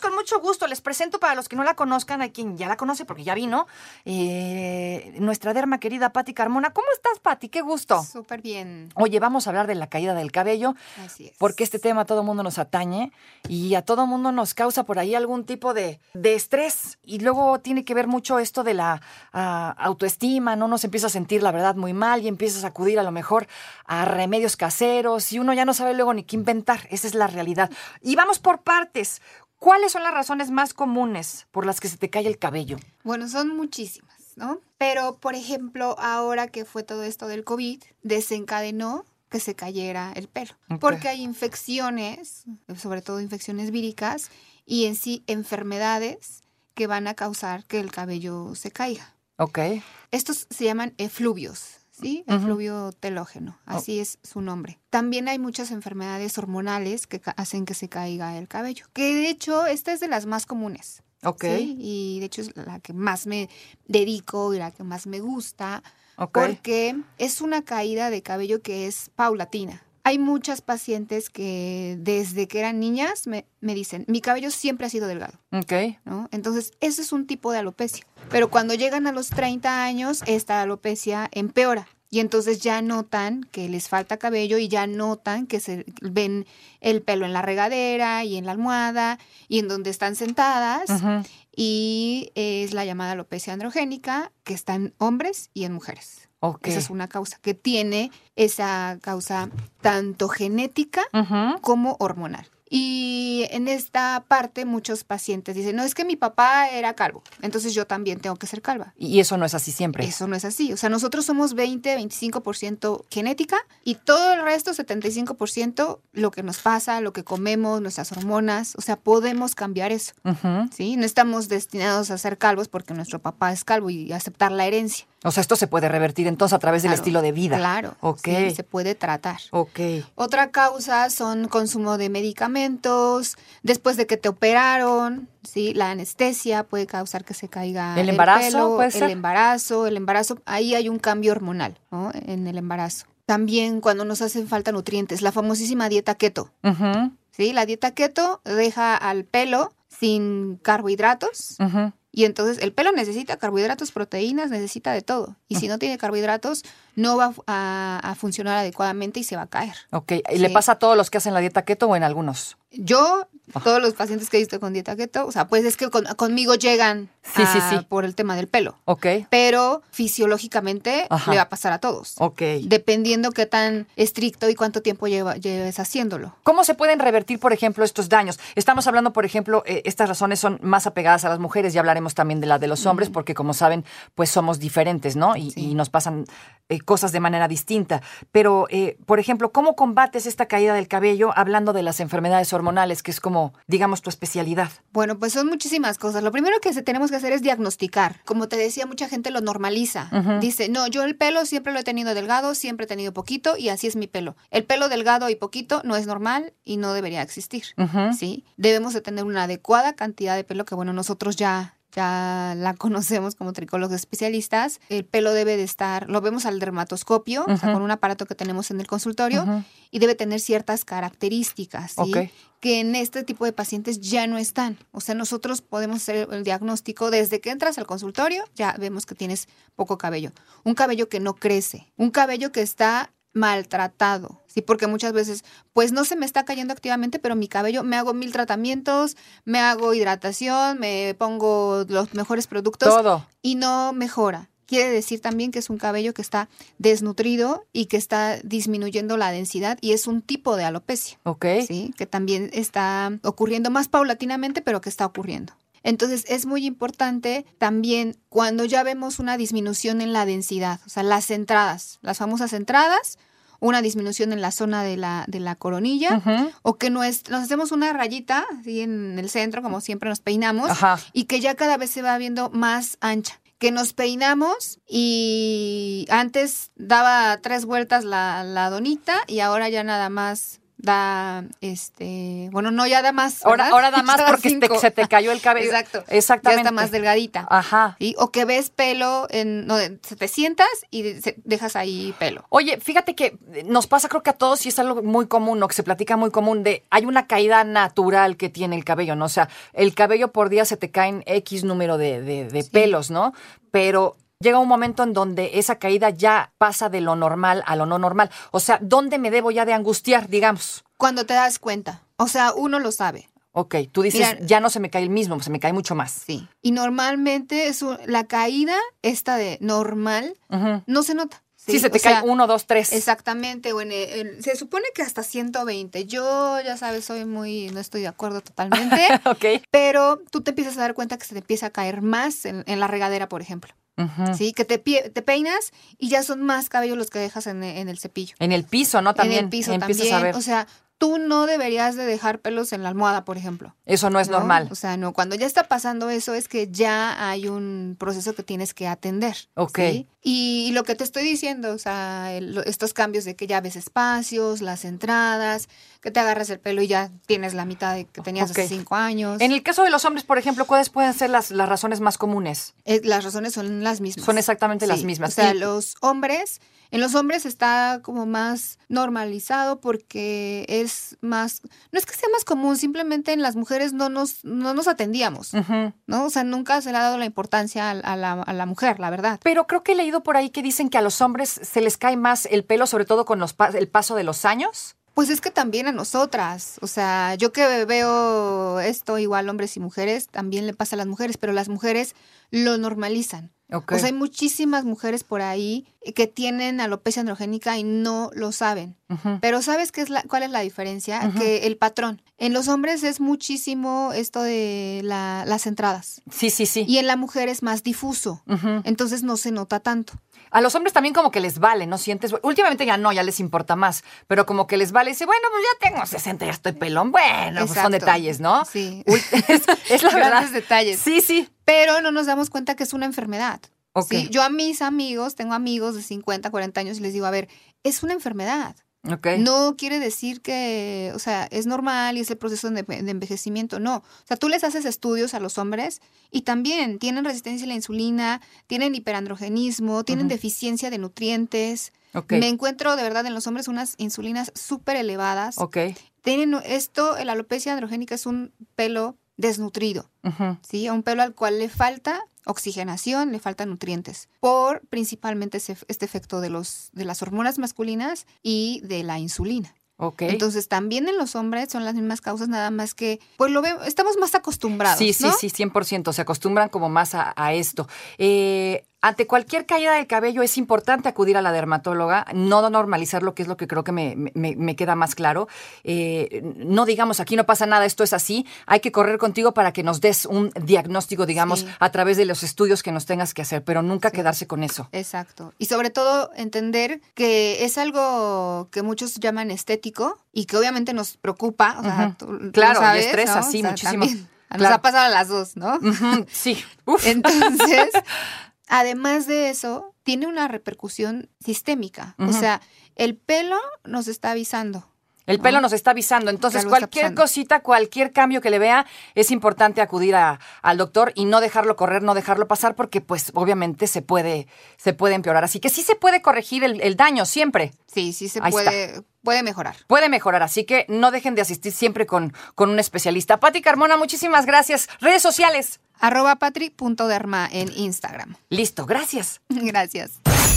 Con mucho gusto. Les presento para los que no la conozcan, a quien ya la conoce porque ya vino, eh, nuestra derma querida Patti Carmona. ¿Cómo estás, Patti? Qué gusto. Súper bien. Oye, vamos a hablar de la caída del cabello, Así es. porque este tema a todo mundo nos atañe y a todo mundo nos causa por ahí algún tipo de, de estrés. Y luego tiene que ver mucho esto de la ah, autoestima, ¿no? Nos empieza a sentir, la verdad, muy mal y empiezas a acudir a lo mejor a remedios caseros y uno ya no sabe luego ni qué inventar. Esa es la realidad. Y vamos por partes. ¿Cuáles son las razones más comunes por las que se te cae el cabello? Bueno, son muchísimas, ¿no? Pero, por ejemplo, ahora que fue todo esto del COVID, desencadenó que se cayera el pelo. Porque hay infecciones, sobre todo infecciones víricas, y en sí enfermedades que van a causar que el cabello se caiga. Ok. Estos se llaman efluvios, ¿sí? Ujú. Efluvio telógeno, así es su nombre. También hay muchas enfermedades hormonales que hacen que se caiga el cabello, que de hecho esta es de las más comunes. Ok. ¿sí? Y de hecho es la que más me dedico y la que más me gusta, porque es una caída de cabello que es paulatina. Hay muchas pacientes que desde que eran niñas me, me dicen, mi cabello siempre ha sido delgado. Ok. ¿no? Entonces, ese es un tipo de alopecia. Pero cuando llegan a los 30 años, esta alopecia empeora. Y entonces ya notan que les falta cabello y ya notan que se ven el pelo en la regadera y en la almohada y en donde están sentadas. Y es la llamada alopecia androgénica que está en hombres y en mujeres. Esa es una causa que tiene esa causa tanto genética como hormonal. Y en esta parte muchos pacientes dicen, no, es que mi papá era calvo, entonces yo también tengo que ser calva. Y eso no es así siempre. Eso no es así. O sea, nosotros somos 20, 25% genética y todo el resto, 75%, lo que nos pasa, lo que comemos, nuestras hormonas. O sea, podemos cambiar eso. ¿sí? No estamos destinados a ser calvos porque nuestro papá es calvo y aceptar la herencia. O sea, esto se puede revertir entonces a través del estilo de vida. Claro. Ok. sí, se puede tratar. Ok. Otra causa son consumo de medicamentos, después de que te operaron, ¿sí? La anestesia puede causar que se caiga ¿El embarazo pelo, puede ser? el embarazo, el embarazo, ahí hay un cambio hormonal, ¿no? En el embarazo. También cuando nos hacen falta nutrientes, la famosísima dieta keto, Ujú. ¿sí? La dieta keto deja al pelo sin carbohidratos Ujú. Y entonces el pelo necesita carbohidratos, proteínas, necesita de todo. Y si no tiene carbohidratos, no va a, a funcionar adecuadamente y se va a caer. Ok. ¿Y le pasa a todos los que hacen la dieta keto o en algunos? Yo, todos los pacientes que he visto con dieta keto, o sea, pues es que con- conmigo llegan Sí, sí, a- sí. por el tema del pelo. Ok. Pero fisiológicamente Ajá. le va a pasar a todos. Ok. Dependiendo qué tan estricto y cuánto tiempo lleva, lleves haciéndolo. ¿Cómo se pueden revertir, por ejemplo, estos daños? Estamos hablando, por ejemplo, eh, estas razones son más apegadas a las mujeres, ya hablaremos también de la de los hombres, porque como saben, pues somos diferentes, ¿no? Y, nos pasan eh, cosas de manera distinta. Pero, eh, por ejemplo, ¿cómo combates esta caída del cabello hablando de las enfermedades hormonales, que es como, digamos, tu especialidad? Bueno, pues son muchísimas cosas. Lo primero que se- tenemos que hacer es diagnosticar. Como te decía, mucha gente lo normaliza. Dice, no, yo el pelo siempre lo he tenido delgado, siempre he tenido poquito y así es mi pelo. El pelo delgado y poquito no es normal y no debería existir. ¿sí? Debemos de tener una adecuada cantidad de pelo que, bueno, nosotros ya ya la conocemos como tricólogos especialistas. El pelo debe de estar, lo vemos al dermatoscopio, o sea, con un aparato que tenemos en el consultorio, y debe tener ciertas características, ¿sí? Que en este tipo de pacientes ya no están. O sea, nosotros podemos hacer el diagnóstico desde que entras al consultorio, ya vemos que tienes poco cabello. Un cabello que no crece, un cabello que está maltratado, ¿sí? Porque muchas veces, pues no se me está cayendo activamente, pero mi cabello, me hago mil tratamientos, me hago hidratación, me pongo los mejores productos Todo. y no mejora. Quiere decir también que es un cabello que está desnutrido y que está disminuyendo la densidad y es un tipo de alopecia. Ok. ¿sí? Que también está ocurriendo más paulatinamente, pero que está ocurriendo. Entonces es muy importante también cuando ya vemos una disminución en la densidad, o sea, las entradas, las famosas entradas, una disminución en la zona de la, de la coronilla, o que nos hacemos una rayita así en el centro, como siempre nos peinamos, Ajá. y que ya cada vez se va viendo más ancha. Que nos peinamos y antes daba tres vueltas la, la donita y ahora ya nada más da, este, bueno, no ya da más. Ahora, ahora da más porque te- se te cayó el cabello. Exacto. Exactamente. Ya está más delgadita. Ajá. ¿sí? O que ves pelo, en, no, se te sientas y se- dejas ahí pelo. Oye, fíjate que nos pasa creo que a todos y es algo muy común, ¿no? Que se platica muy común de hay una caída natural que tiene el cabello, ¿no? O sea, el cabello por día se te caen X número de, de- de Sí. pelos, ¿no? Pero llega un momento en donde esa caída ya pasa de lo normal a lo no normal. O sea, ¿dónde me debo ya de angustiar, digamos? Cuando te das cuenta. O sea, uno lo sabe. Ok, tú dices, Mira- ya no se me cae el mismo, se me cae mucho más. Sí. Y normalmente es un- la caída, esta de normal, no se nota. Sí, se te O sea, cae uno, dos, tres. Exactamente, bueno, en- se supone que hasta 120. Yo, ya sabes, soy muy, no estoy de acuerdo totalmente, ok. pero tú te empiezas a dar cuenta que se te empieza a caer más en, en la regadera, por ejemplo. Sí, que te, te peinas y ya son más cabellos los que dejas en, en el cepillo. En el piso, ¿no? También en el piso también. a ver. O sea, tú no deberías de dejar pelos en la almohada, por ejemplo. Eso no es ¿no? normal. O sea, no, cuando ya está pasando eso es que ya hay un proceso que tienes que atender. Ok. ¿sí? Y, y lo que te estoy diciendo, o sea, el- estos cambios de que ya ves espacios, las entradas, que te agarras el pelo y ya tienes la mitad de que tenías hace cinco años. En el caso de los hombres, por ejemplo, ¿cuáles pueden ser las, las razones más comunes? Eh, las razones son las mismas. Son exactamente las mismas. O sea, Y- los hombres, en los hombres está como más normalizado porque es más, no es que sea más común, simplemente en las mujeres no nos, no nos atendíamos. ¿no? O sea, nunca se le ha dado la importancia a, a la, a la mujer, la verdad. Pero creo que he leído por ahí que dicen que a los hombres se les cae más el pelo, sobre todo con los pa- el paso de los años. Pues es que también a nosotras, o sea, yo que veo esto igual hombres y mujeres, también le pasa a las mujeres, pero las mujeres lo normalizan. Ok. O sea, hay muchísimas mujeres por ahí que tienen alopecia androgénica y no lo saben. Pero ¿sabes qué es la, cuál es la diferencia? Que el patrón. En los hombres es muchísimo esto de la- las entradas. Sí, sí, sí. Y en la mujer es más difuso. Entonces no se nota tanto. A los hombres también como que les vale, ¿no sientes? Últimamente ya no, ya les importa más, pero como que les vale. Dice, bueno, pues ya tengo 60, ya estoy pelón. Bueno, pues son detalles, ¿no? Sí. Es, es la verdad. Grandes detalles. Sí, sí. Pero no nos damos cuenta que es una enfermedad. Ok. ¿sí? Yo a mis amigos, tengo amigos de 50, 40 años y les digo, a ver, es una enfermedad. No quiere decir que, o sea, es normal y es el proceso de, de envejecimiento, no. O sea, tú les haces estudios a los hombres y también tienen resistencia a la insulina, tienen hiperandrogenismo, tienen deficiencia de nutrientes. Ok. Me encuentro de verdad en los hombres unas insulinas súper elevadas. Ok. Tienen esto, la alopecia androgénica es un pelo desnutrido. ¿sí? Un pelo al cual le falta oxigenación, le faltan nutrientes, por principalmente ese- este efecto de, los, de las hormonas masculinas y de la insulina. Ok. Entonces, también en los hombres son las mismas causas, nada más que, pues lo vemos, estamos más acostumbrados. Sí, sí, ¿no? sí, 100%. Se acostumbran como más a, a esto. Eh, ante cualquier caída del cabello es importante acudir a la dermatóloga, no normalizar lo que es lo que creo que me, me- me queda más claro. Eh, no digamos, aquí no pasa nada, esto es así. Hay que correr contigo para que nos des un diagnóstico, digamos, Sí. a través de los estudios que nos tengas que hacer, pero nunca Sí. quedarse con eso. Exacto. Y sobre todo entender que es algo que muchos llaman estético y que obviamente nos preocupa. O sea, Ujú. tú- tú Claro, y sabes, estresa, ¿no? sí, O sea, muchísimo. también. Nos Claro. ha pasado a las dos, ¿no? Sí. Uf. Entonces, además de eso, tiene una repercusión sistémica. O sea, el pelo nos está avisando. El pelo nos está avisando. Entonces, cualquier cosita, cualquier cambio que le vea, es importante acudir a- al doctor y no dejarlo correr, no dejarlo pasar, porque pues obviamente se puede, se puede empeorar. Así que sí se puede corregir el, el daño siempre. Sí, sí se Ahí puede, puede mejorar. Puede mejorar, así que no dejen de asistir siempre con, con un especialista. Pati Carmona, muchísimas gracias. Redes sociales. Arroba patri.derma en Instagram. Listo, gracias. Gracias.